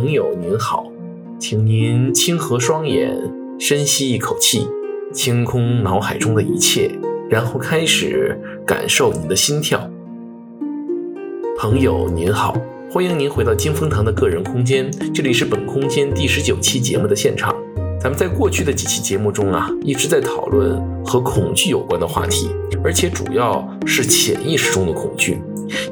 朋友您好，请您轻合双眼，深吸一口气，清空脑海中的一切，然后开始感受您的心跳。朋友您好，欢迎您回到金风堂的个人空间，这里是本空间第十九期节目的现场。咱们在过去的几期节目中啊，一直在讨论和恐惧有关的话题，而且主要是潜意识中的恐惧。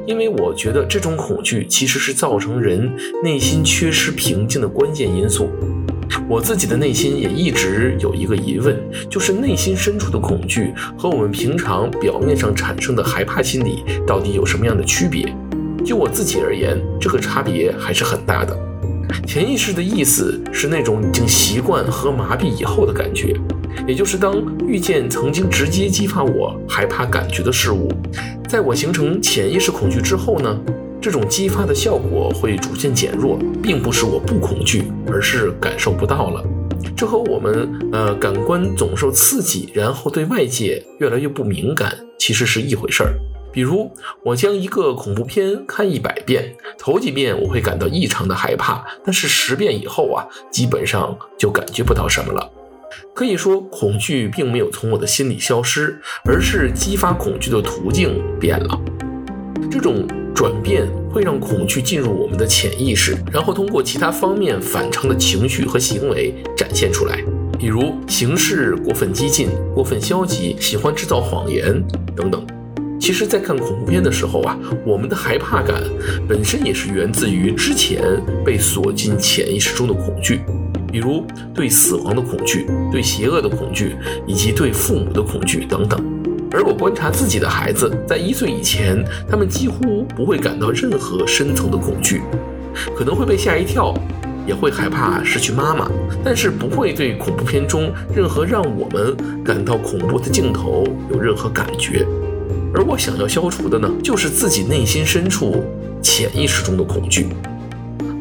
因为我觉得这种恐惧其实是造成人内心缺失平静的关键因素。我自己的内心也一直有一个疑问，就是内心深处的恐惧和我们平常表面上产生的害怕心理到底有什么样的区别？就我自己而言，这个差别还是很大的。潜意识的意思是那种已经习惯和麻痹以后的感觉，也就是当遇见曾经直接激发我害怕感觉的事物，在我形成潜意识恐惧之后呢，这种激发的效果会逐渐减弱，并不是我不恐惧，而是感受不到了。这和我们呃感官总受刺激，然后对外界越来越不敏感，其实是一回事儿。比如，我将一个恐怖片看一百遍，头几遍我会感到异常的害怕，但是十遍以后啊，基本上就感觉不到什么了。可以说，恐惧并没有从我的心里消失，而是激发恐惧的途径变了。这种转变会让恐惧进入我们的潜意识，然后通过其他方面反常的情绪和行为展现出来，比如行事过分激进、过分消极、喜欢制造谎言等等。其实，在看恐怖片的时候啊，我们的害怕感本身也是源自于之前被锁进潜意识中的恐惧，比如对死亡的恐惧、对邪恶的恐惧，以及对父母的恐惧等等。而我观察自己的孩子，在一岁以前，他们几乎不会感到任何深层的恐惧，可能会被吓一跳，也会害怕失去妈妈，但是不会对恐怖片中任何让我们感到恐怖的镜头有任何感觉。而我想要消除的呢，就是自己内心深处潜意识中的恐惧。